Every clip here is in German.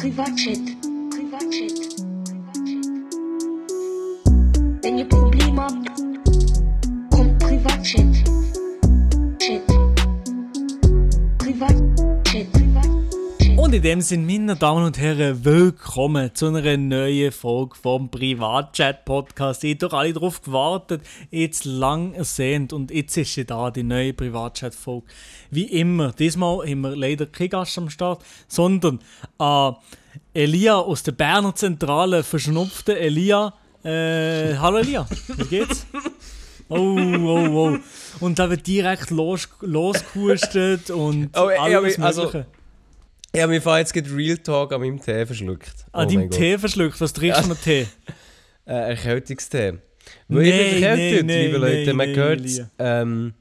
Privatchat. Privatchat. Und in dem Sinne, meine Damen und Herren, willkommen zu einer neuen Folge vom Privatchat-Podcast. Ich habe alle darauf gewartet, jetzt lang ersehnt und jetzt ist sie da, die neue Privatchat-Folge. Wie immer, diesmal haben wir leider keinen Gast am Start, sondern äh, Elia aus der Berner Zentrale, verschnupfte Elia. Äh, hallo Elia, wie geht's? Oh, oh, oh. Und da wird direkt los, losgehustet und Oh, hab alles mich- also- Mögliche. Ich habe mir vorhin jetzt gerade Real Talk an meinem Tee verschluckt. An Oh deinem. Tee verschluckt, was trinkst du Ja. für Tee? Äh, Erkältungstee. Weil ich Nee, bin erkältet, nee, liebe nee, Leute. Man nee, hört Elia. ähm,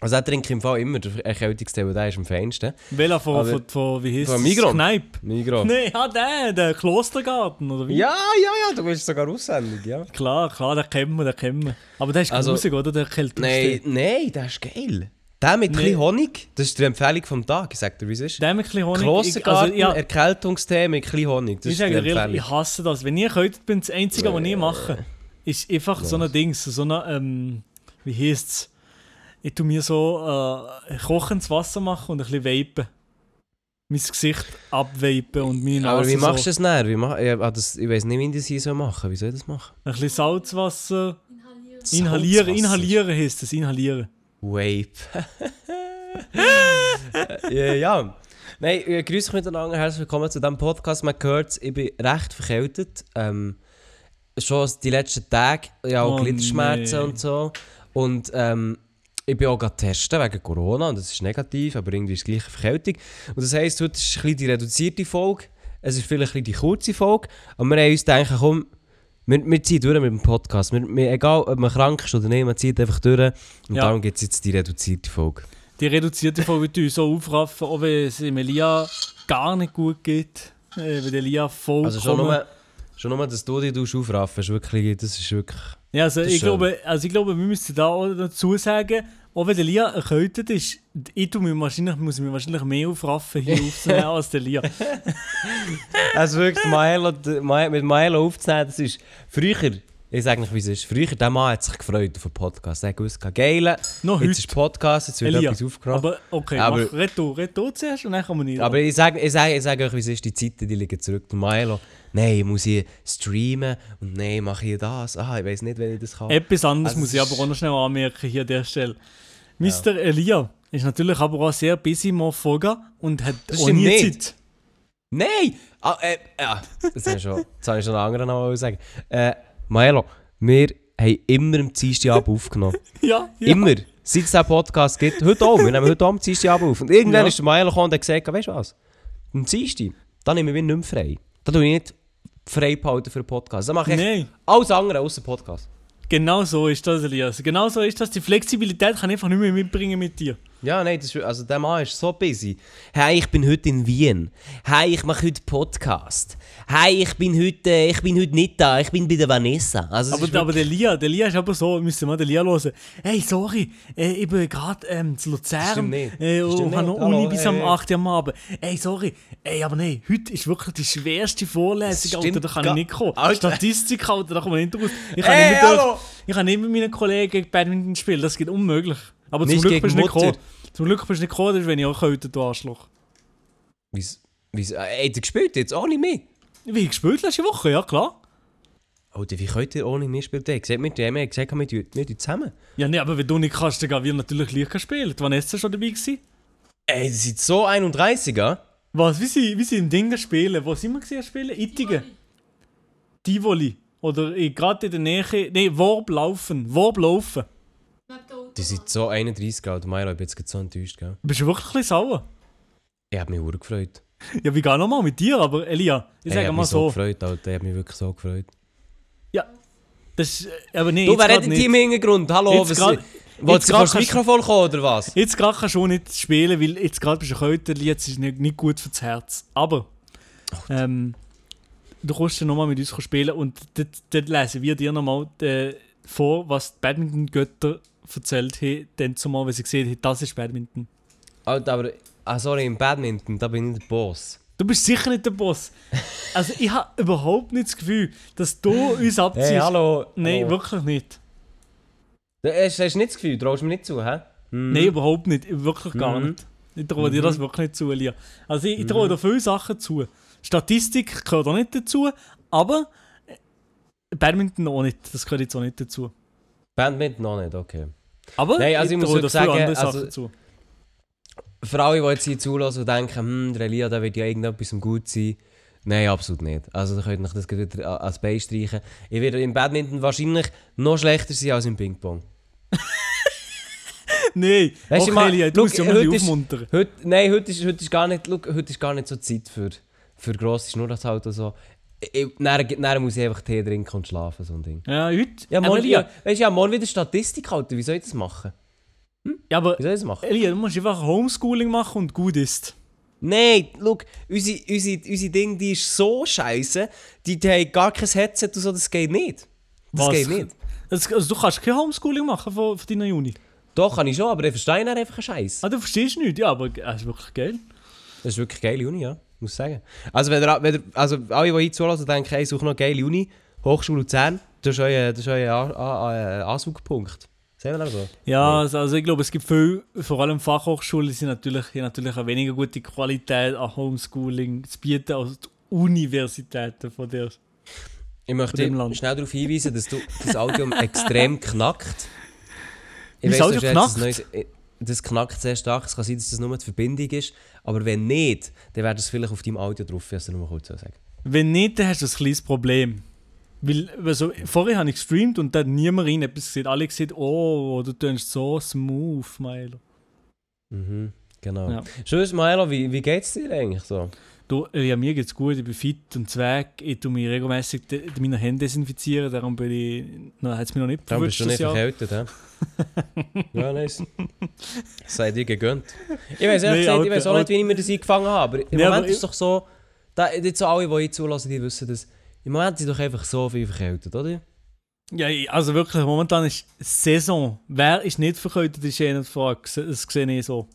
Also ich trinke im Fall immer den Erkältungstee, weil der ist am feinsten. Welcher von, Aber- von, von, wie heißt von das? Migros. Kneipp? Migros. Nein, ja, der, der Klostergarten, oder wie? Ja, ja, ja, du bist sogar aussendig, ja. Klar, klar, den kennen wir, den kennen wir. Aber der ist Also- grusig, oder? Der Erkältungstee. Nein, nein, der ist geil. Der mit Nee. Honig, das ist die Empfehlung vom Tag, ich sag dir, wie es ist. Der mit ein bisschen Honig. ich, Klostergarten, also, ja, Erkältungstee mit ein Honig, das ich ist sage die Empfehlung. ich hasse das. Wenn ich erkältet bin, das Einzige, was ich mache, ist einfach so ein Ding, so eine, ähm, wie heisst es? Ich tue mir so äh, kochendes Wasser machen und ein bisschen vapen. Mein Gesicht abvapen und meine Nase Aber wie machst so. du das dann? Wie mach, ah, das, ich weiß nicht, wie ich das hier so machen Wie soll ich das machen? Ein bisschen Salzwasser. Inhalieren, Salzwasser. inhalieren heisst es, inhalieren. Vape. ja, ja. Nein, äh, grüß euch miteinander, herzlich willkommen zu diesem Podcast. Man hört ich bin recht verkältet. Ähm, schon die letzten Tage, ja, auch Oh, Gliederschmerzen nee. und so. Und ähm, ich bin auch gerade testen wegen Corona und das ist negativ, aber irgendwie ist es gleich eine Verkältung. Und das heisst, heute ist ein bisschen die reduzierte Folge, es ist vielleicht ein bisschen die kurze Folge, aber wir haben uns gedacht, komm, wir, wir ziehen durch mit dem Podcast. Wir, wir, egal, ob man krank ist oder nicht, man zieht einfach durch. Und Ja. darum gibt es jetzt die reduzierte Folge. Die reduzierte Folge wird uns so aufraffen, auch wenn es Elia gar nicht gut geht. Äh, weil Elia vollkommen... Also schon nur, schon nur, dass du dich aufraffen ist wirklich, das ist wirklich... ja, also das ich, glaube, also ich glaube, wir müssen da auch dazu sagen, auch wenn der Elia erkältet ist, ich tue mir wahrscheinlich, muss mich wahrscheinlich mehr aufraffen, hier aufzunehmen als der Elia. Also wirklich, Milo, Mi- mit Milo aufzunehmen, das ist... Früher, ich sage nicht, wie es ist, früher, der Mann hat sich gefreut auf den Podcast. Er hat gewusst, geil, Noch jetzt heute. ist Podcast, jetzt wird Elia. etwas aufgenommen. Aber okay, Aber- mach, red du zuerst und dann kann man nicht. Aber ich sage ich sag, ich sag euch, wie es ist, die Zeiten, die liegen zurück. Milo, nein, ich muss hier streamen und nein, mache ich das. Ah, ich weiß nicht, wenn ich das kann. Etwas anderes Also muss ich aber auch noch schnell anmerken hier an der Stelle. Mr. Elia ist natürlich aber auch sehr busy Motherfucker und hat Das auch nie nicht. Zeit. Nein! Ah, äh, ja, das habe ich schon, das habe ich schon einen anderen noch sagen. Äh, Milo, wir haben immer am Dienstagabend aufgenommen. Ja, ja. Immer. Seit es diesen Podcast gibt. Heute auch. Wir nehmen heute auch am Dienstagabend auf. Und irgendwann Ja. ist der Milo gekommen und hat gesagt, weißt du was? Am Dienstag, dann nehme ich mich nicht mehr frei. Da tue ich nicht frei behalten für einen Podcast. Dann mache ich Nein. alles andere außer Podcast. Genau so ist das, Elias. Genau so ist das. Die Flexibilität kann ich einfach nicht mehr mitbringen mit dir. Ja, nein, das ist, also der Mann ist so busy. Hey, ich bin heute in Wien. Hey, ich mache heute Podcast. Hey, ich bin heute, äh, ich bin heute nicht da. Ich bin bei der Vanessa. Also, Aber, aber der Lia, der Lia ist aber so, müssen wir den Lia hören. Hey, sorry, äh, ich bin gerade ähm, zu Luzern äh, und habe noch. Uni Hallo, bis hey, am hey. 8 Uhr am Abend. Hey, sorry, ey, aber nein, heute ist wirklich die schwerste Vorlesung, Alter, da kann ich nicht kommen. Alter. Statistik, Alter, da kommen wir nicht raus. Ich kann, Hey, nicht, mit ich kann nicht mit meinen Kollegen Badminton spielen, das geht unmöglich. Aber zum Nicht Glück bist du nicht gekommen. Zum Glück bist du nicht gekommen, das ist, wenn ich auch könnte, du Arschloch. Wie's, wie's, äh, gespielt jetzt ohne mich? Wie ich gespielt letzte Woche, ja klar. Alter, wie könnt ihr ohne mich spielen? Gesagt, wir, wir haben gesagt, wir tun zusammen. Ja, nee, aber wenn du nicht kannst, dann gehen wir natürlich gleich spielen. Vanessa schon dabei gewesen. Ey, das sind so 31er. Was? Wie sie, wie sie im Ding spielen? Wo sind wir gesehen spielen? Ittigen. Tivoli. Oder eh, gerade in der Nähe. Nee, Worb laufen. Worb laufen. Die sind so 31 Alter. Milo, ich bin jetzt so enttäuscht, gell? Bist du wirklich ein bisschen sauer? Ich hab mich sehr gefreut. Ja, wie gar nochmal mit dir, aber Elia, ich Ey, sage hab mal mich so so. gefreut, Alter. Ich hab mich wirklich so gefreut. ja. Das ist, äh, aber nee, Du, wer nicht. die im Hintergrund? Hallo, Jetzt was... grad- Wolltest du das Mikrofon kommen, oder was? Jetzt gerade kannst du auch nicht spielen, weil jetzt gerade bist du heute, jetzt ist nicht, nicht gut fürs Herz. Aber ähm, du kannst ja nochmal mit uns spielen und dort, dort lesen wir dir nochmal äh, vor, was die Badminton-Götter erzählt haben, dann zumal, weil sie gesehen haben, das ist Badminton. Alter, aber... Ah, sorry, im Badminton, da bin ich der Boss. Du bist sicher nicht der Boss. Also ich habe überhaupt nicht das Gefühl, dass du uns abziehst. Hey, hallo. Nein, hallo. wirklich nicht. Du hast, hast du nicht das Gefühl, traust du mir nicht zu, hä? Mhm. Nein, überhaupt nicht. Wirklich gar Mhm. nicht. Ich traue dir Mhm. das wirklich nicht zu, Elia. Also ich, ich traue dir viele Sachen zu. Statistik gehört auch nicht dazu, aber Badminton auch nicht. Das gehört jetzt auch nicht dazu. Badminton noch nicht, okay. Aber Nein, also ich muss wirklich sagen, andere also-. Für alle, die jetzt hier zulassen und denken, hm, der Elia, der wird ja irgendetwas gut sein. Nein, absolut nicht. Also da könnt ihr euch das wieder als Bein streichen. Ich werde im Badminton wahrscheinlich noch schlechter sein als im Ping-Pong. Nein, Weißt du, Elia, du musst ja mal aufmuntern. Heute, nein, heute ist, heute, ist gar nicht, schau, heute ist gar nicht so Zeit für, für grosse Schnurrhaut und so. Dann, dann muss ich einfach Tee trinken und schlafen, so ein Ding. Ja, heute. Ja, morgen, ja, weißt ja, morgen wieder Statistik halten. Wie soll ich das machen? ja, aber Wie soll ich das machen? Elia, du musst einfach Homeschooling machen und gut ist. Nein, schau, unsere, unsere, unsere Ding, die ist so scheiße, die, die haben gar kein Headset und so, das geht nicht. Das Was? geht nicht. Das, also, du kannst kein Homeschooling machen von, von deiner Uni. Doch, kann ich schon, aber ich verstehe einfach einen Scheiß. Ah, du verstehst nicht, ja, aber es ist wirklich geil. Das ist wirklich eine geile Uni, ja, muss ich sagen. Also, wenn ihr, wenn ihr, also alle, die hier zulassen, denken, hey, suche noch eine geile Uni, Hochschule Luzern, das ist euer, das ist euer A- A- A- Anzugpunkt. Sehen wir so? Ja, also, also ich glaube, es gibt viel, vor allem Fachhochschulen, die sind natürlich, haben natürlich eine weniger gute Qualität an Homeschooling zu bieten als die Universitäten von der. Ich möchte Land. schnell darauf hinweisen, dass du das Audio extrem knackt. Wie das weiss, Audio knackt? neues- Das knackt sehr stark. Es kann sein, dass das nur die Verbindung ist. Aber wenn nicht, dann wäre das vielleicht auf deinem Audio drauf, wie ich es nur kurz so sagen. Wenn nicht, dann hast du ein kleines Problem. Weil, also, vorher habe ich gestreamt und da hat niemand rein etwas gesehen. Alle gesagt, oh, du tönst so smooth, Milo. Mhm, genau. Ja. Tschüss, Milo, wie, wie geht's dir eigentlich so? Du, äh, ja, mir geht's gut, ich bin fit und zweck. Ich tue mich regelmäßig de, meine Hände desinfizieren, darum bin ich, na, hat es mich noch nicht Darum bist du das nicht verkältet, hä? ja, nice. Sei dir gegönnt. Ich weiß ehrlich Nee, gesagt, ich weiß auch nicht, wie ich mir das eingefangen habe. Aber im Nee, aber Moment ist ich- es doch so, da, jetzt so alle, die hier zulassen, die wissen das. Im Moment sind doch einfach so viel verkältet, oder? Ja, ich- also wirklich, momentan ist Saison. Wer ist nicht verkältet, ist eh nicht die Frage. Das sehe ich so.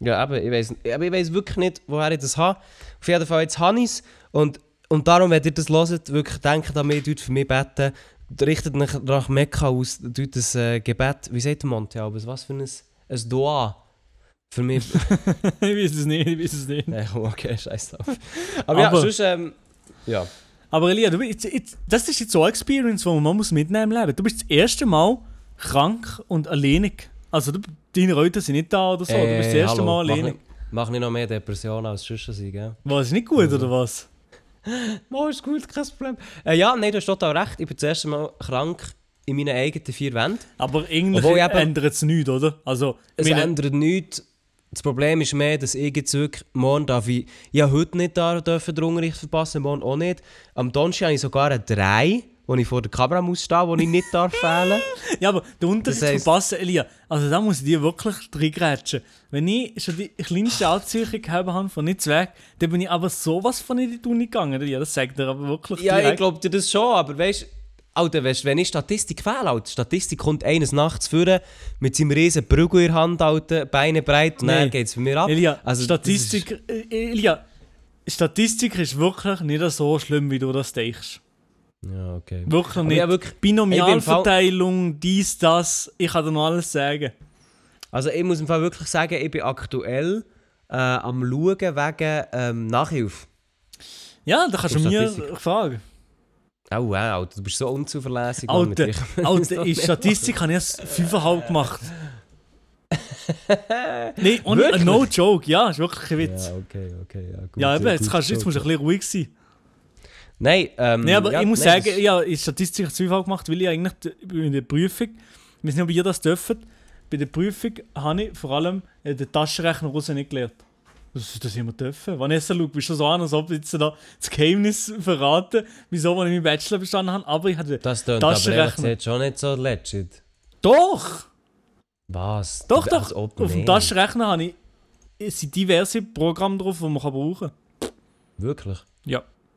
Ja, aber ich weiß, aber ich weiß wirklich nicht, woher ich das habe. Auf jeden Fall jetzt habe ich. Und, und darum, wenn ihr das hört, wirklich denkt an mich, tut für mich beten, richtet euch nach Mekka aus, tut das äh, Gebet, wie sagt der Monte, aber was für ein, ein Dua für mich. ich weiß es nicht, ich weiß es nicht. Nein, komm, okay, scheiß drauf. Aber, ja, Aber- sonst, ähm, ja. Aber Elia, du, jetzt, jetzt, das ist jetzt so eine Experience, die man muss mitnehmen Leben. Du bist das erste Mal krank und alleinig. Also deine Eltern sind nicht da oder so, du bist das Äh, erste hallo, Mal nicht- Mach nicht noch mehr Depressionen als sonst sein, gell? Was, ist nicht gut oder was? Mal ist gut, kein Problem. Äh, ja, nein, du hast total recht. Ich bin das erste Mal krank in meinen eigenen vier Wänden. Aber eben- ändert es nichts, oder? Also, Es meine- ändert nichts. Das Problem ist mehr, dass ich jetzt wirklich, morgen darf ich, ich heute nicht da dürfen den Unterricht verpassen, morgen auch nicht. Am Donnerstag habe ich sogar eine 3, wo ich vor der Kamera muss stehen, wo ich nicht darf fehlen. Ja, aber der Unterricht Das heisst- verpassen, Elia, also da muss ich dir wirklich reingrätschen. Wenn ich schon die kleinste Anziehung gehabt habe von nichts weg, dann bin ich aber sowas von in die Uni gegangen, Elia. Das sagt er aber wirklich Ja, ich direkt. glaube dir das schon, aber weißt du, Alter, weißt, wenn ich Statistik fehle, Alter, Statistik kommt eines Nachts führen mit seinem riesen Prügel in der Hand, Alter, Beine breit und Nein. dann geht es bei mir ab. Elia, Also, Statistik, äh, Elia, Statistik ist wirklich nicht so schlimm, wie du das denkst. Ja, okay. Wirklich nicht. ja, wirklich, Binomialverteilung, dies, das, ich kann dir noch alles sagen. Also ich muss im Fall wirklich sagen, ich bin aktuell äh, am Schauen wegen ähm, Nachhilfe. Ja, da kannst du mir fragen. Oh wow, du bist so unzuverlässig. Alter. Alter, in Statistik habe ich erst 5,5 gemacht. Nein, Wirklich? no joke, ja, ist wirklich ein Witz. Ja, okay, okay. Ja, gut, Ja, eben, jetzt, kannst, jetzt musst du ein bisschen ruhig sein. Nein, ähm, Nein, aber ja, ich muss nein, sagen, ja, in Statistik zweimal gemacht, weil ich eigentlich in der Prüfung, ich weiß nicht, ob ihr das dürft, bei der Prüfung habe ich vor allem äh, den Taschenrechner raus nicht gelernt. Das, das haben wir dürfen. Vanessa, schau, bist du so an, als ob ich jetzt da das Geheimnis verraten, wieso ich meinen Bachelor bestanden habe, aber ich hatte... Das tönt aber Taschenrechner. gesagt schon nicht so legit. Doch! Was? Doch, doch! ob Auf dem. Taschenrechner habe ich, sind diverse Programme drauf, die man kann brauchen kann. Wirklich?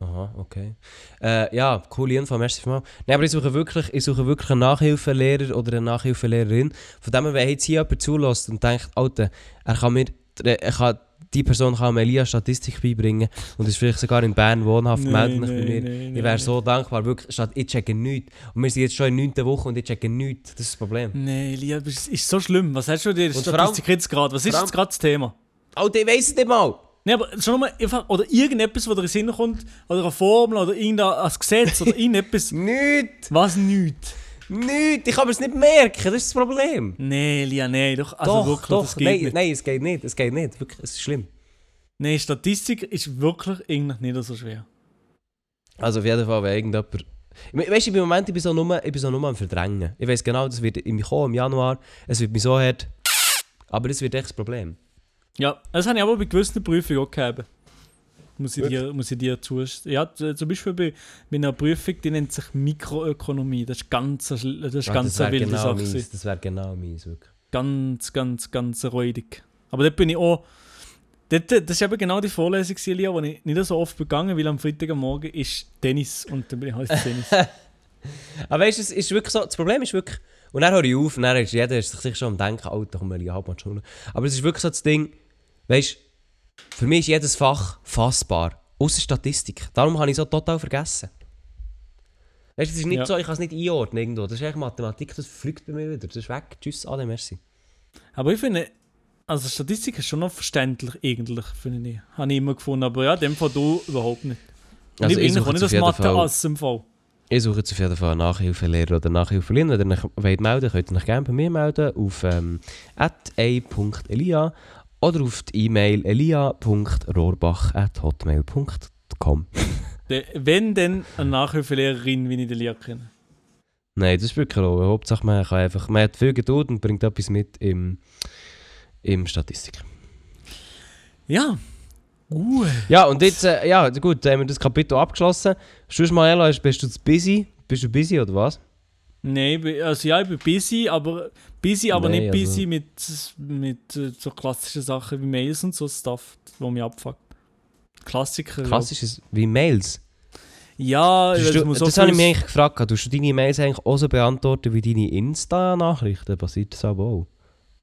Aha, okay. Äh, ja, coole Info, merci vielmals. Nein, aber ich suche wirklich, ich suche wirklich einen Nachhilfelehrer oder eine Nachhilfelehrerin. Von dem wenn jetzt hier jemand zulässt und denkt, Alter, er kann mir, er kann die Person kann mir Elia Statistik beibringen und ist vielleicht sogar in Bern wohnhaft, Nee, meldet mich nee, bei mir. nee, ich wäre so dankbar, wirklich, statt ich checke nichts. Und wir sind jetzt schon in der 9. Woche und ich checke nichts. Das ist das Problem. Nee, Elia, das ist so schlimm. Was hast du dir Statistik jetzt gerade? Was ist jetzt gerade das Thema? Alter, ich weiss es nicht mal. Nee, aber schon mal einfach, oder irgendetwas, was dir in den Sinn kommt, oder eine Formel, oder irgendein Gesetz, oder irgendetwas. Nichts. Was nicht? Nichts. Ich kann es nicht merken, das ist das Problem. Nee, Elia, nee, doch, also doch, wirklich, doch. das geht nein, nicht. nein, es geht nicht. Es geht nicht. Wirklich, es ist schlimm. Nee, Statistik ist wirklich eigentlich nicht so schwer. Also auf jeden Fall, wenn irgendjemand... Weißt du, im Moment ich bin so nur, ich bin so nur am Verdrängen. Ich weiß genau, das wird im kommen, im Januar. Es wird mich so hart. Aber das wird echt das Problem. Ja, das habe ich aber bei gewissen Prüfungen auch gehabt. Muss ich dir, muss ich dir zustimmen. Ja, zum Beispiel bei, bei einer Prüfung, die nennt sich Mikroökonomie. Das ist ganz, das ist Ah, ganz das eine wilde genau Sache. gewesen. Das wäre genau meins, wirklich. Ganz, ganz, ganz räudig. Aber dort bin ich auch. Dort, das ist eben genau die Vorlesung, Lia, die ich nicht so oft begangen weil am Freitag am Morgen ist Tennis und dann bin ich halt Tennis. Aber weißt du, es ist wirklich so, das Problem ist wirklich, und dann höre ich auf, und dann ist jeder ist sich schon am Denken, Alter, komm mal, ich hab mal die Schule. Aber es ist wirklich so das Ding, weißt du, für mich ist jedes Fach fassbar, außer Statistik. Darum habe ich so total vergessen. Weißt du, es ist nicht Ja. so, ich kann es nicht einordnen irgendwo. Das ist echt Mathematik, das fliegt bei mir wieder. Das ist weg. Tschüss, Ade, merci. Aber ich finde, also Statistik ist schon noch verständlich, eigentlich, finde ich. Habe ich immer gefunden. Aber ja, in dem Fall du überhaupt nicht. Und Also ich bin auch nicht das jeden Mathe Fall- aus im Fall. Ich suche jetzt auf jeden Fall einen Nachhilfelehrer oder Nachhilfelehrer. Wenn ihr euch wollt melden könnt ihr euch gerne bei mir melden auf ähm, a.elia oder auf die E-Mail elia.rohrbach.hotmail.com. Wenn denn eine Nachhilfelehrerin, wie ich Lehrer kenne. Nein, das spielt keine Rolle. Hauptsache man, kann einfach, man hat viel Geduld und bringt etwas mit im, im Statistik. Ja. Uh. Ja, und jetzt, äh, ja gut, haben wir das Kapitel abgeschlossen. Sonst mal, Ella, bist du jetzt busy? Bist du busy oder was? Nein, also ja, ich bin busy, aber busy, aber Nein, nicht also- busy mit, mit äh, so klassischen Sachen wie Mails und so Stuff, wo mich abfuckt. Klassiker. Klassisch ist wie Mails. Ja, du, muss das so habe ich mich eigentlich gefragt. Tust du deine Mails eigentlich auch so beantworten wie deine Insta-Nachrichten? Passiert das aber auch?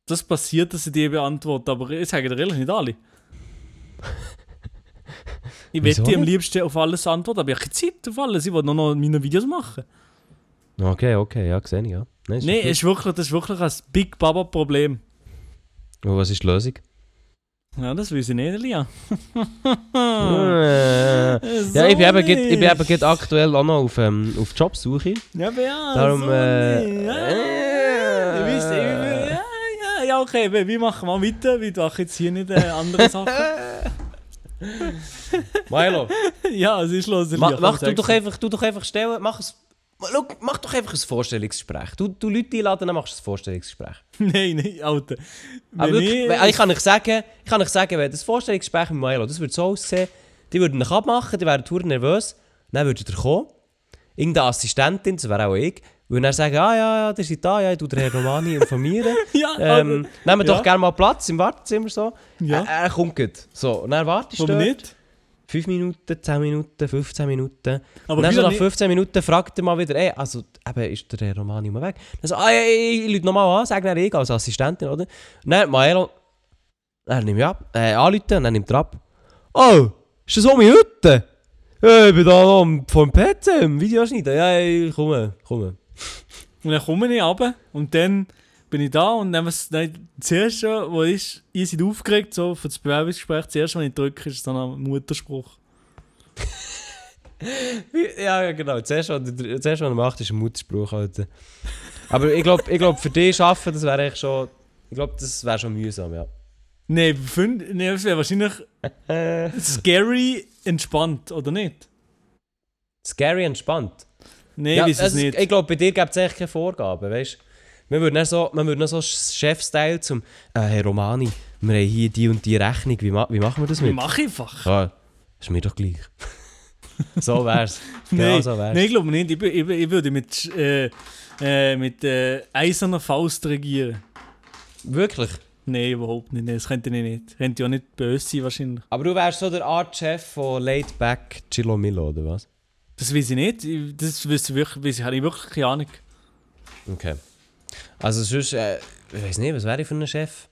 Das passiert, dass ich die beantworte, aber ich sage dir ehrlich nicht alle. ich Wieso wette am liebsten auf alles antworten, aber ich habe keine Zeit auf alles. Ich will nur noch meine Videos machen. Okay, okay, ja, sehe ich, ja. Nein, Nein, gut. ist wirklich, das ist wirklich ein Big Baba-Problem. Und was ist die Lösung? Ja, das weiß ich nicht, Elia. Äh, So ja, ich bin eben, ich bin eben aktuell auch noch auf, ähm, auf Jobsuche. Ja, ja, Darum, so äh. Ja, äh, ich weiss, ich, ja, ja, ja, okay, wir machen mal weiter. Wir machen jetzt hier nicht äh, andere Sachen. Milo, ja, es ist los, Elia. ma, mach, du doch einfach, du doch einfach stellen, mach es, schau, mach doch einfach ein Vorstellungsgespräch. Du, du Leute einladen, dann machst du ein Vorstellungsgespräch. Nein, nein, Alter. Aber Wenn wirklich, wenn- ich kann euch sagen, ich kann euch sagen, wenn das Vorstellungsgespräch mit Milo, das würde so aussehen, die würden euch abmachen, die wären tour nervös, dann würdet ihr kommen, irgendeine Assistentin, das wäre auch ich, würde dann sagen, ah ja, ja, der ist da, ja, ich tu den Herrn Romani informieren. Ja, ähm, nehmen wir ja. doch gerne mal Platz im Wartezimmer so. Ja. Er, er kommt gut. So, und dann wartest du dort. nicht? 5 Minuten, 10 Minuten, 15 Minuten. Aber dann nach nicht- 15 Minuten fragt er mal wieder, ey, also eben ist der Herr Romani mal weg. Dann so, ah, ja, ich, ich nochmal an, sag dann ich als Assistentin, oder? Dann Maelo, er nimmt ab, äh, anrufen und dann nimmt er ab. Oh, ist das so meine Hütte? Ja, ich bin da noch dem PC, im Videoschneiden. Ja, ich komme, komme. Und dann komme ich runter und dann bin ich da und dann, was, dann zuerst schon, wo ist, ihr seid aufgeregt, so für das Bewerbungsgespräch, zuerst, wenn ich drücke, ist so ein Mutterspruch. Ja, genau. Zuerst, was er- zuerst, was er macht, ist ein Mutterspruch. Alter. Aber ich glaube, ich glaub, für dich arbeiten, das wäre echt schon... Ich glaube, das wäre schon mühsam, ja. Nein, nee, es wäre wahrscheinlich scary entspannt, oder nicht? Scary entspannt. Nein, ja, ich weiß es also, nicht. Ich glaube, bei dir gibt es echt keine Vorgaben, weißt du? Wir würden dann so, dann so Chef-Style zum... Äh, Herr Romani, wir haben hier die und die Rechnung, wie, ma wie machen wir das mit? Mach einfach. Ja, ist mir doch gleich. so wär's. Genau Nein, so wär's. nein, ich glaube nicht. Ich, ich, ich würde mit, äh, äh, mit äh, eiserner Faust regieren. Wirklich? Nein, überhaupt nicht. Das könnte ich nicht. Könnte ja nicht böse sein, wahrscheinlich. Aber du wärst so der Art-Chef von Laid Back Chilo Milo, oder was? Das weiß ich nicht. Ich- Das weiß ich wirklich, weiß ich, habe ich wirklich keine Ahnung. Okay. Also sonst, äh, ich weiß nicht, was wäre ich für ein Chef?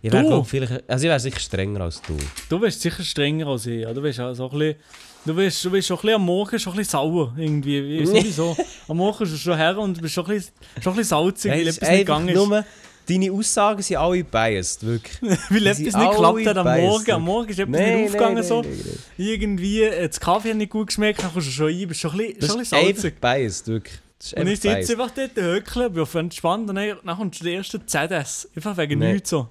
Ich wäre vielleicht, also ich wäre sicher strenger als du. Du bist sicher strenger als ich. Ja? Du bist auch so ein bisschen, du bist, du bist schon ein bisschen am Morgen schon ein bisschen sauer. Irgendwie. Ich weiß nicht wieso. Am Morgen bist du schon her und bist schon ein bisschen, schon ein bisschen salzig, weil etwas nicht gegangen ist. nur, deine Aussagen sind alle biased, wirklich. Weil etwas nicht geklappt hat am biased, Morgen. Am Morgen ist etwas Nein, nicht aufgegangen. nein, so. nein. Irgendwie, äh, das Kaffee hat nicht gut geschmeckt, dann kommst du schon rein, bist schon ein bisschen, schon ein bisschen salzig. biased, wirklich. Und ich sitze einfach dort hökeln, bin auf entspannt und dann, kommt der erste ZS. Einfach wegen Nee. nichts so.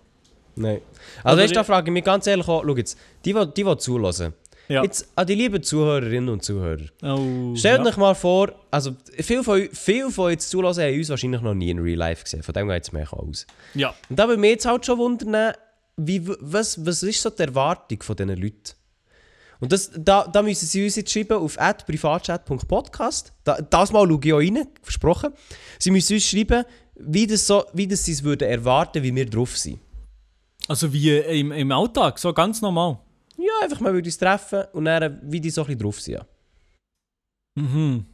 Nein. Oder Also weißt, da frage ich mich ganz ehrlich auch, schau jetzt, die, die, die, die zulassen. Ja. Jetzt an die lieben Zuhörerinnen und Zuhörer. Oh, Stellt ja. euch mal vor, also viele von, viele von euch zulassen haben uns wahrscheinlich noch nie in Real Life gesehen. Von dem geht es mir aus. Ja. Und da würde mich jetzt halt schon wundern, wie, was, was ist so die Erwartung von diesen Leuten? Und das, da, da müssen sie uns jetzt schreiben auf privatchat.podcast. Da, das mal schaue ich auch rein, versprochen. Sie müssen uns schreiben, wie, das so, wie das sie es würden erwarten, wie wir drauf sind. Also wie äh, im, im Alltag, so ganz normal. Ja, einfach mal würde uns treffen und dann, wie die so ein bisschen drauf sind. Ja. Mhm.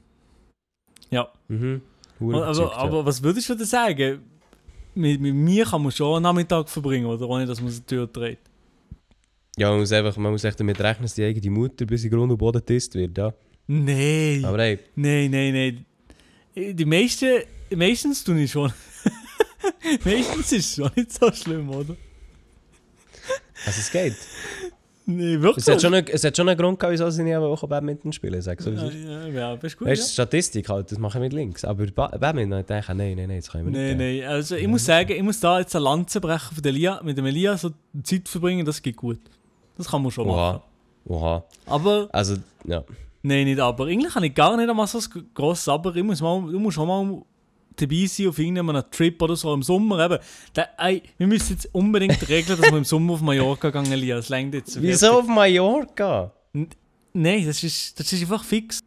Ja. Mhm. Hure Aber, überzeugt, ja. aber was würdest du denn sagen? Mit, mit mir kann man schon einen Nachmittag verbringen, oder? Ohne dass man die Tür dreht. Ja, man muss einfach man muss echt damit rechnen, dass die eigene Mutter bis in Grund und Boden getisst wird, ja. Nein. Aber hey, Nein, nein, nein. Die meisten, meistens tue ich schon. meistens ist es schon nicht so schlimm, oder? also es geht. Nee, wirklich. Es hat schon einen, es hat schon einen Grund gehabt, wieso sie nicht auch Badminton spielen, sag so. ja, ist. ja, ja, bist gut. Weißt ja. Statistik halt, das machen wir mit links. Aber ba Badminton, ich denke, nein, nein, nein, das können wir Nein, nicht. nein. Also ich muss sagen, ich muss da jetzt eine Lanze brechen von der Lia, mit dem Elia so Zeit verbringen, das geht gut. Das kann man schon machen. Oha. Oha. Aber, Also, ja. nein, nicht aber. Eigentlich habe ich gar nicht einmal so ein grosses Aber. Ich muss mal, du musst schon mal dabei sein auf irgendeinem Trip oder so im Sommer eben. Da, ey, wir müssen jetzt unbedingt regeln, dass wir im Sommer auf Mallorca gehen, Elia. Das längt jetzt. Wieso auf Mallorca? Nein, das ist, das ist einfach fix.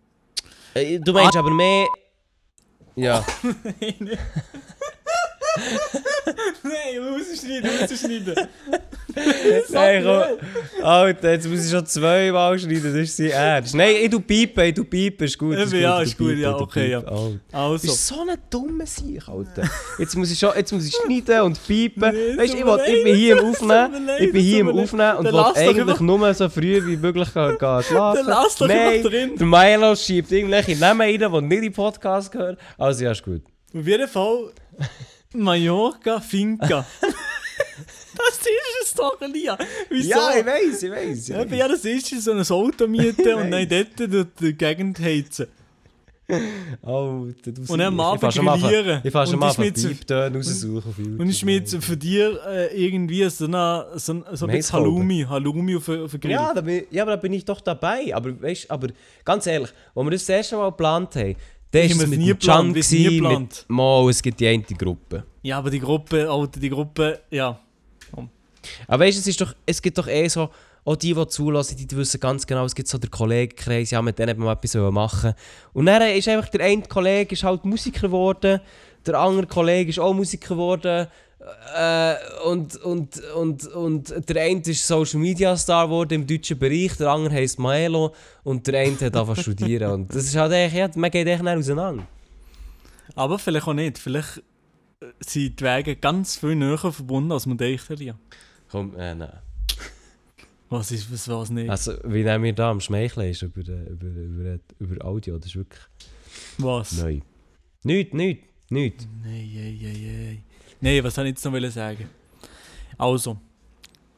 Äh, Du meinst aber mehr... Ja. Nein, du musst es schneiden, du musst es schneiden. Nein, komm. Alter, jetzt muss ich schon zweimal schneiden, das ist sein Ernst. Nein, ich tu piepen, ich tu piepen, ist gut. Ist ja, ich ist gut, piepen, ja, okay, ja. Alter. Du Also. bist so ein dummer Sieg, Alter. Jetzt muss ich, schon, jetzt muss ich schneiden und piepen. Nee, weißt du, ich, will- ich bin hier im Aufnehmen. Ich bin hier im. Aufnehmen und will doch eigentlich nur so früh wie möglich gehen, schlafen. Dann lass doch Nein, drin. der Milo schiebt irgendwelche Namen rein, die nicht in den Podcast gehören. Also ja, ist gut. Auf jeden Fall Mallorca Finca. das ist es doch, Elia. Wieso? weiß, ich weiß. Eben, ja, das ist so ein Auto mieten und dann dort durch die Gegend heizen. Alter, du Und dann am ich Abend grillieren. Ich fahr schon Und mal schmitzen- Pieptönen raussuchen. YouTube. Und ich schmiede für dir äh, irgendwie so, eine, so, ein- so ein bisschen. Halloumi, Halloumi auf, auf den Grill. Ja, da bin, ja, aber da bin ich doch dabei. Aber, weißt, aber ganz ehrlich, als wir das, das erste Mal geplant haben, da Ich war hab es es mit nie geplant, Can, nie geplant. Mal, es gibt die eine Gruppe. Ja, aber die Gruppe, Alter, die Gruppe, ja. Aber weißt du, es, ist doch, es gibt doch eh so, auch die, die zulassen, die wissen ganz genau, es gibt so den Kollegenkreis, ja, mit denen hat man etwas machen Und dann ist einfach der eine Kollege ist halt Musiker geworden, der andere Kollege ist auch Musiker geworden. Äh, und, und, und, und der eine ist Social Media Star geworden im deutschen Bereich, der andere heisst Maelo und der eine hat zu studieren. Und das ist halt echt, ja, man geht echt nicht auseinander. Aber vielleicht auch nicht. Vielleicht äh, sind die Wege ganz viel näher verbunden, als man denkt, Elia. Komm, äh, nein. Was ist, was war's nicht? Also, wie nehmen wir da am Schmeicheln ist über, äh, über, über, über Audio, das ist wirklich was? neu. Nicht, nicht, nicht. Nein, nein, nein, nein. Nein, was soll ich jetzt noch sagen? Also,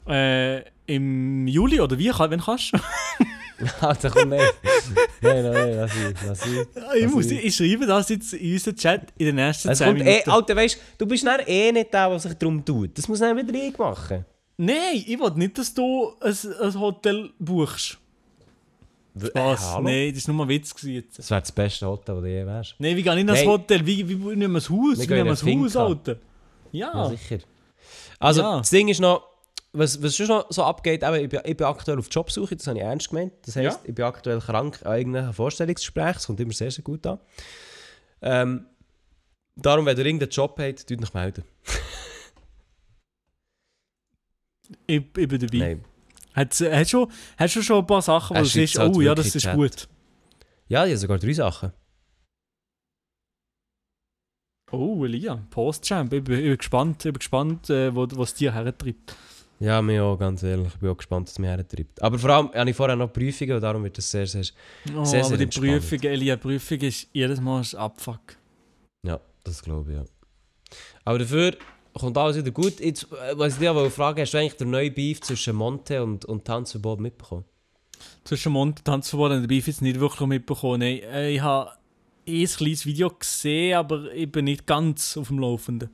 äh, im Juli oder wie? Wann kannst du? Alter, komm, nein. nein, nein, nein, lass ich, lass ich. ich, Was muss, ich- ich schreibe das jetzt in unseren Chat in den nächsten Es 10 kommt eh, Minuten. Alter, weißt du, du bist dann eh nicht der, der sich darum tut. Das muss dann wieder ich machen. Nein, ich will nicht, dass du ein, ein Hotel buchst. Was? Was? hallo? Nein, das war nur ein Witz gewesen. Das wäre das beste Hotel, das du je wärst. Nein, wie gehe ich in das. Hotel? Wie, wie, wie nehmen wir das Haus? Wir nehmen wir in das Haus. Alter? Ja. Ja, sicher. Also, Ja. das Ding ist noch, was, was schon noch so abgeht, eben, ich, bin, ich bin aktuell auf Jobsuche, das habe ich ernst gemeint. Das heisst, Ja. ich bin aktuell krank an irgendeinem Vorstellungsgespräch, das kommt immer sehr, sehr gut an. Ähm, darum, wenn ihr irgendeinen Job habt, tut euch melden. Ich, ich bin dabei. Nein. Hast du schon, schon ein paar Sachen, wo du siehst, halt oh ja, das ist gut. Ja, ich habe sogar drei Sachen. Oh, Elia, Postchamp. Ich bin, gespannt, ich bin gespannt äh, wo, was dir hertreibt. Ja, mir auch, ganz ehrlich. Ich bin auch gespannt, was mich hertreibt. Aber vor allem habe ich vorher noch Prüfungen und darum wird das sehr, sehr... Oh, Sehr, aber sehr die entspannt. Prüfung, Elia, Prüfung ist jedes Mal ein Abfuck. Ja, das glaube ich, ja. Aber dafür kommt alles wieder gut. Jetzt, äh, was ich dich aber fragen hast du eigentlich den neuen Beef zwischen Monte und, und Tanzverbot mitbekommen? Zwischen Mond und Tanzverbot habe ich jetzt nicht wirklich mitbekommen. Nein, äh, ich habe ein kleines Video gesehen, aber ich bin nicht ganz auf dem Laufenden.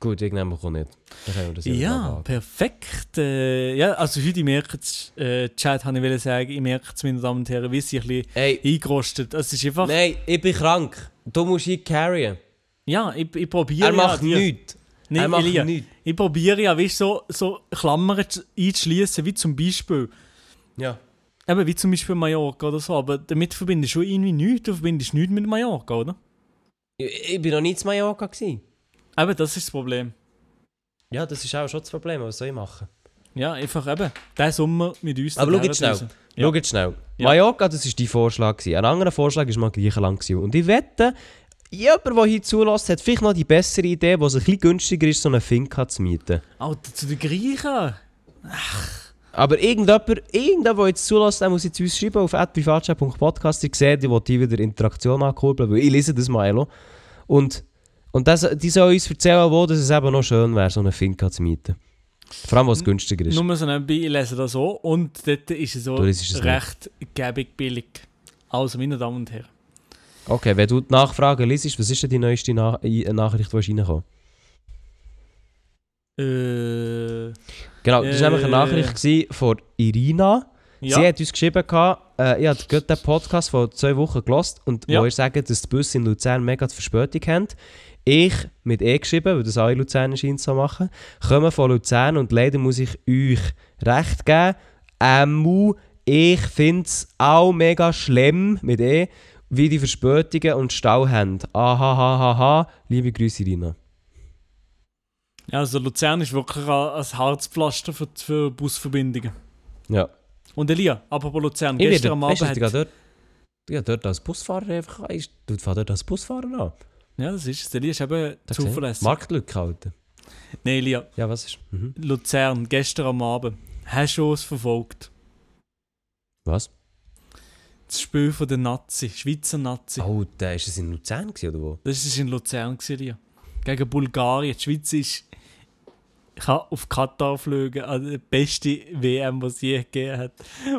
Gut, ich nehme auch nicht. Dann das Ja, perfekt. Äh, ja, also heute, ich merke es, äh, Chat, habe ich wollen sagen, ich merke es, meine Damen und Herren, wie sie ein bisschen Ey, eingerostet. Es ist einfach, nein, ich bin krank. Du musst ihn carryen. ja, ich, ich probiere Er macht ja, nichts. Nee, er macht Elia, nichts. Ich probiere ja, weißt, so, so Klammern zu- einzuschließen, wie zum Beispiel, Ja. Eben wie zum Beispiel Mallorca oder so, aber damit verbindest du irgendwie nichts, du verbindest nichts mit Mallorca, oder? Ich, ich bin noch nie zu Mallorca. Gewesen. Eben, das ist das Problem. Ja, das ist auch schon das Problem. Was soll ich machen? Ja, einfach eben, diesen Sommer mit uns Aber schau jetzt schnell. Ja. Schau jetzt schnell. Ja. Mallorca, das war dein Vorschlag. Gewesen. Ein anderer Vorschlag war mal Griechenland. Gewesen. Und ich wette, jemand, der hier zulässt, hat vielleicht noch die bessere Idee, wo es ein bisschen günstiger ist, so eine Finca zu mieten. Alter, zu den Griechen! Aber irgendjemand, irgendjemand der jetzt zulässt, der muss jetzt uns schreiben auf privatchat.podcast. Ich will die wieder Interaktion ankurbeln, weil ich lese das mal. Elo. Und, und das, die sollen uns erzählen, wo dass es eben noch schön wäre, so eine Finca zu mieten. Vor allem, was günstiger ist. Nur so nebenbei, ich lese das so und dort ist es so recht gäbig billig. Also, meine Damen und Herren. Okay, wenn du die Nachfrage liest, was ist denn die neueste Na Nachricht, die ist reingekommen Äh, Genau, das war Äh. nämlich eine Nachricht gewesen von Irina. ja. Sie hat uns geschrieben, äh, ich habe gerade den Podcast vor zwei Wochen gelost und Ja. wo ihr sagt, dass die Busse in Luzern mega die Verspätung haben. Ich, mit E geschrieben, weil das alle Luzerner scheint zu machen, komme von Luzern und leider muss ich euch recht geben. Ähm, ich finde es auch mega schlimm mit E, wie die Verspätungen und Stau haben. Ahahaha, liebe Grüße Irina. Ja, also Luzern ist wirklich ein, Harzpflaster für, für Busverbindungen. Ja. Und Elia, apropos Luzern, Ich gestern am weißt Abend du, ich hat... dort, gehe dort als Busfahrer einfach, ich, du fährst dort als Busfahrer an. Ja, das ist es. Elia ist eben Da zuverlässig. Marktlücke halten. Nein, Elia, Ja, was ist? Mhm. Luzern, gestern am Abend. Hast du es verfolgt? Was? Das Spiel von den Nazi, Schweizer Nazi. Oh, da ist es in Luzern gewesen, oder wo? Das war in Luzern, gewesen, Elia. Gegen Bulgarien. Die Schweiz ist... kann auf Katar fliegen, also die beste WM, die es je gegeben hat.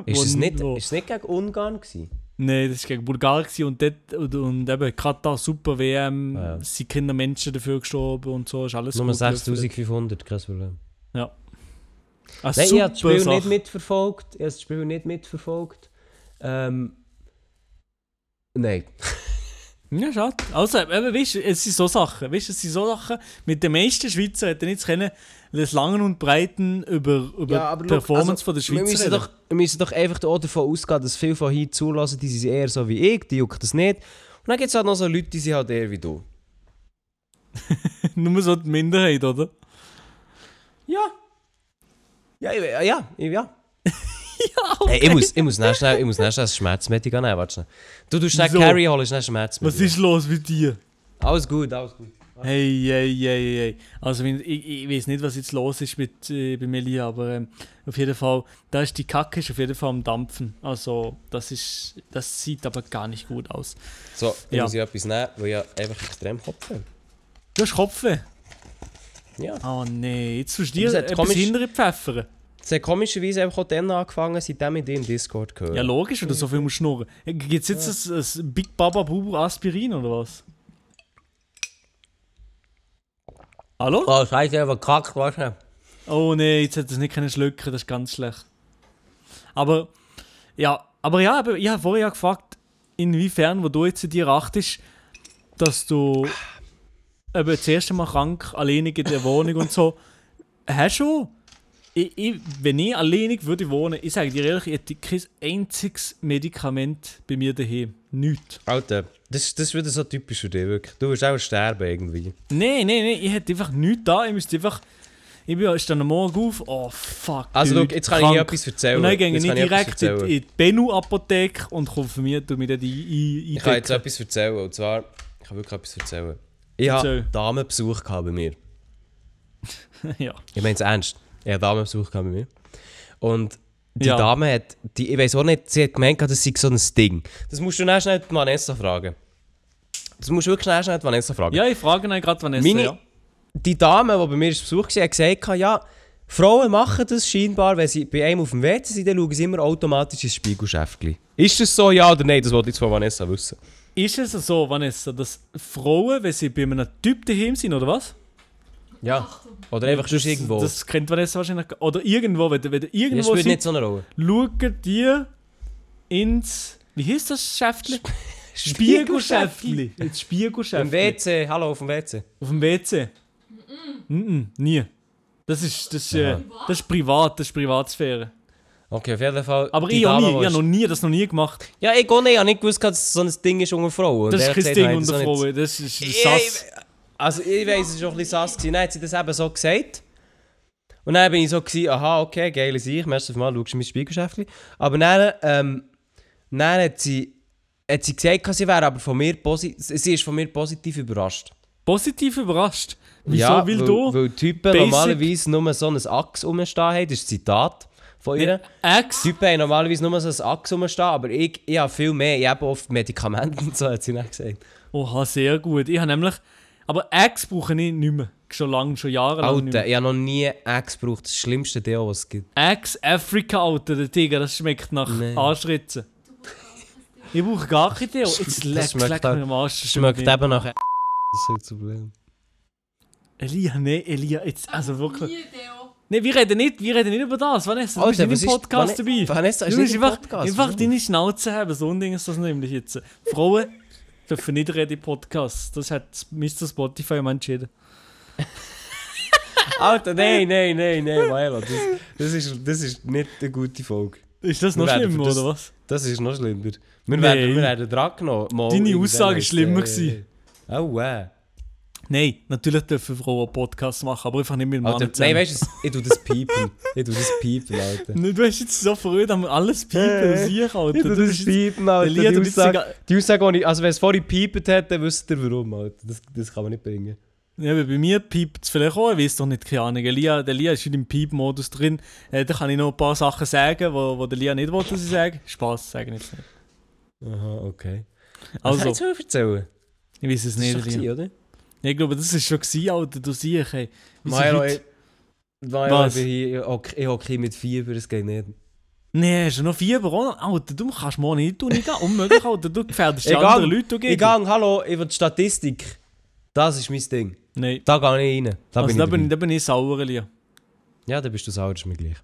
Ist Wo- es nicht, wo- ist es nicht gegen Ungarn gewesen? Nein, das war gegen Bulgarien und, dort, und, und eben Katar, super WM, ja. sind keine Menschen dafür gestorben und so, ist alles gelaufen. 6500, kein Problem. Eine Nein, ich habe das Spiel Sache. nicht mitverfolgt. Ich habe das Spiel nicht mitverfolgt. Ähm. Nein. Ja, schade. Also, eben, weißt du, es sind so Sachen, weißt es sind so Sachen, mit den meisten Schweizer hätten nicht können, das Langen und Breiten über, über die Performance von der also, Wir Schweizer müssen, doch, wir müssen doch einfach auch davon ausgehen, dass viele von hier zulassen, die sind eher so wie ich, die juckt das nicht. Und dann gibt es halt noch so Leute, die sind halt eher wie du. Nur so die Minderheit, oder? Ja. Ja, ich, ja, ja, ich- ja. Ja, Hey, ich muss, ich muss schnell, schnell, ich muss schnell ein Schmerzmedikament nehmen, warte schnell. Du tust schnell Wieso? Carry holen, schnell Was Schmerzmedikament. ist los mit dir? Alles gut, alles gut. Hey, hey, hey, hey. Also, ich, ich weiß nicht, was jetzt los ist mit, äh, bei Melia, aber ähm, auf jeden Fall, da ist die Kacke ist auf jeden Fall am Dampfen. Also, das ist, das sieht aber gar nicht gut aus. So, ich Ja. muss ich etwas nehmen, weil ich einfach extrem Kopf habe. Du hast Kopfweh. Ja. Oh nee, jetzt tust du etwas komisch- hinterher pfeffern. Es hat komischerweise einfach auch dann angefangen, seitdem ich dich im Discord gehört Ja, logisch, wenn du so viel musst schnurren. Gibt es jetzt ein, ein Big Baba Bubu Aspirin oder was? Hallo? Oh, scheiße, aber kackt, weißt du? Oh nee, jetzt hat es nicht können schlucken, das ist ganz schlecht. Aber, ja, aber ja, aber ich habe vorher ja gefragt, inwiefern, wo du jetzt dir achtest, dass du eben das erste Mal krank, alleinig in der Wohnung und so, hast du, ich, ich, wenn ich alleinig würde wohnen, ich sage dir ehrlich, ich hätte kein einziges Medikament bei mir daheim. Nichts. Alter, das, das ist wieder so typisch für dich, wirklich. Du wirst auch sterben irgendwie. Nein, nein, nein, ich hätte einfach nichts da, ich müsste einfach, ich bin ich stehe am Morgen auf, oh fuck, Also, dude, jetzt kann ich dir krank. etwas erzählen. Und dann gehe ich direkt in, die Benu-Apotheke und kaufe mir, tu mir dann die ein, Ich kann jetzt etwas erzählen, und zwar, ich kann wirklich etwas erzählen. Ich Erzähl. hatte Damenbesuch gehabt bei mir. ja. Ich meine es ernst. Hatte Damenbesuch gehabt bei mir. Und die Ja. Dame hat, die, ich weiß auch nicht, sie hat gemeint, das sei so ein Ding. Das musst du schnell, schnell die Vanessa fragen. Das musst du wirklich schnell, schnell die Vanessa fragen. Ja, ich frage ihn gerade, Vanessa. Meine- ja. Die Dame, die bei mir zu Besuch war, hat gesagt, ja, Frauen machen das scheinbar, wenn sie bei einem auf dem WC sind, dann schauen sie immer automatisch ins Spiegelschäftchen. Ist das so, ja oder nein? Das wollte ich jetzt von Vanessa wissen. Ist es so, Vanessa, dass Frauen, wenn sie bei einem Typ daheim sind, oder was? Ja. Oder einfach schon irgendwo. Das kennt Vanessa wahrscheinlich. Oder irgendwo, wenn, wenn du das irgendwo spielt nicht so eine Rolle. schauen die ins. Wie hieß das Schäftchen? Spiegelschäftli. Ins Im Spiegelschäftli. WC, hallo, auf dem WC. Auf dem WC. Mhm. nie. Das ist, das, ist, äh, das ist privat, das ist Privatsphäre. Okay, auf jeden Fall. Aber ich nie, habe ist- noch nie, das noch nie gemacht. Ja, ich auch nicht. Ich habe nicht gewusst, dass so ein Ding ist unter Frauen. Das ist kein Ding unter das Frauen, das ist Ich- Sass. Also ich weiss, es war auch ein bisschen sass. gewesen. Dann hat sie das eben so gesagt. Und dann bin ich so, gewesen, aha, okay, geile Sicht, merci mal, schaust du mein Spiegelgeschäftchen. Aber dann, ähm, dann hat sie, hat sie gesagt, sie wäre aber von mir, posi sie ist von mir positiv überrascht. Positiv überrascht. Wieso ja, will weil, du? Weil Typen Basic- normalerweise nur so ein Axt rumstehen haben, das ist ein Zitat von ihr. Ex? Typen haben normalerweise nur so ein Axt rumstehen, aber ich, ich habe viel mehr, ich habe oft Medikamente und so, hat sie dann gesagt. Oha, sehr gut. Ich habe nämlich. Aber Ex brauche ich nicht mehr. Schon lange, schon jahrelang nicht Alter, mehr. ich habe noch nie Axt gebraucht, das schlimmste Deo, was es gibt. Ex Africa, Alter, der Tiger, das schmeckt nach Nee. Anschritzen. Ich brauche gar kein Deo. Jetzt leck, schmeckt leck auch- mir am Arsch. das Schmeckt nicht. eben nach Das ist halt das Problem. Elia, nee, Elia, jetzt, also wirklich. Nee, wir reden nicht, wir reden nicht über das. Vanessa, du bist Alter, nicht im ist- Podcast Vane- dabei. Vanessa ist du nicht musst im einfach, Podcast, einfach deine Schnauze haben. So ein Ding ist das nämlich jetzt. Frauen dürfen nicht reden im Podcast. Das hat Mr. Spotify mal entschieden. Alter, nein, nein, nein, nein, Milo. Das, das, ist, das ist nicht eine gute Folge. Ist das noch schlimmer, für das- oder was? Das ist noch schlimmer. Wir Nein. werden, wir werden dran genommen. Deine Aussage ist schlimmer äh. Oh, äh. Nein, natürlich dürfen Frauen Podcasts machen, aber einfach nicht mit Alter, Männern nein, weißt du, ich tu das piepen. Ich tu das piepen, Alter. Du hast jetzt so früh am alles piepen Äh, aus sich, Alter. Ich tu Du das piepen, Alter. Die jetzt Aussage, die Aussage, die ich, also wenn es vorhin piepet hätte, dann wüsst ihr warum, Alter. Das, das kann man nicht bringen. Ja, aber bei mir piept es vielleicht auch, ich weiß doch nicht, keine Ahnung. Elia, der Lia ist in dem Piep-Modus drin. Äh, da kann ich noch ein paar Sachen sagen, wo, wo der Lia nicht wollte, dass ich sage. Spaß, sagen jetzt nicht. Aha, okay. Also, Was kannst du erzählen? ich weiß es Das ist nicht, doch Lia. gewesen, oder? Ich glaube, das ist schon gewesen, Alter, du siehst, ey. Heute- ich, Was? ich bin hier, ich hocke- ich hocke hier mit Fieber, das geht nicht. Nee, hast du noch Fieber, oder? Alter, du kannst morgen nicht tun, nicht gehen. Unmöglich, Alter. Du gefährdest die Ich anderen Leute. Du Ich gehst. gang, hallo, ich will die Statistik. Das ist mein Ding. Nein. Da gehe ich rein. Da Also, bin da, ich bin, da bin ich sauer, Lia. Ja, da bist du sauer, das ist mir gleich.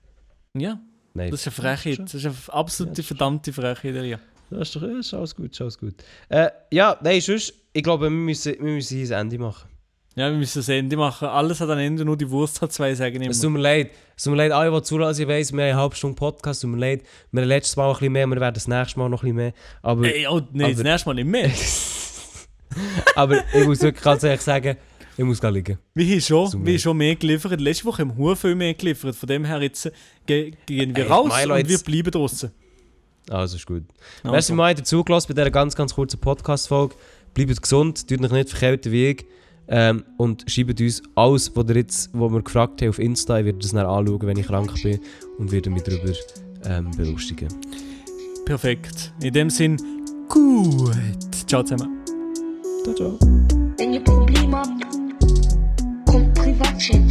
Ja, Nein, das ist eine Frechheit. Das ist eine absolute verdammte Frechheit, Lia. Das ist doch das ist alles gut, alles gut. Äh, ja, nein, sonst, ich glaube, wir müssen, wir müssen hier ein Ende machen. Ja, wir müssen das Ende machen. Alles hat ein Ende, nur die Wurst hat zwei, sagen Es immer. tut mir leid, es tut mir leid, alle, die zulassen, ich weiss, wir haben eine halbe Stunde Podcast, es tut mir leid. Wir haben letztes Mal ein bisschen mehr, wir werden das nächste Mal noch ein bisschen mehr. Aber, Ey, oh, das aber- nächste Mal nicht mehr. aber ich muss wirklich ganz ehrlich sagen, ich muss gehen liegen. Wir haben schon, wir haben schon mehr geliefert. Letzte Woche haben wir viel mehr geliefert. Von dem her jetzt ge gehen wir Ey, raus und wir bleiben draußen. Also ist gut. Also. Merci mal dazugelassen bei dieser ganz, ganz kurzen Podcast-Folge. Bleibt gesund, tut euch nicht verkälten wie ich. Ähm, und schreibt uns alles, was ihr jetzt, wo wir gefragt haben auf Insta. Ich werde das dann anschauen, wenn ich krank bin und werde mich darüber ähm, belustigen. Perfekt. In dem Sinn, gut. Ciao zusammen. Ciao, ciao. Wenn ihr Probleme habt, kommt Privatchat.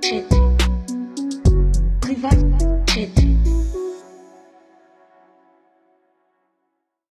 Chat. Privatchat.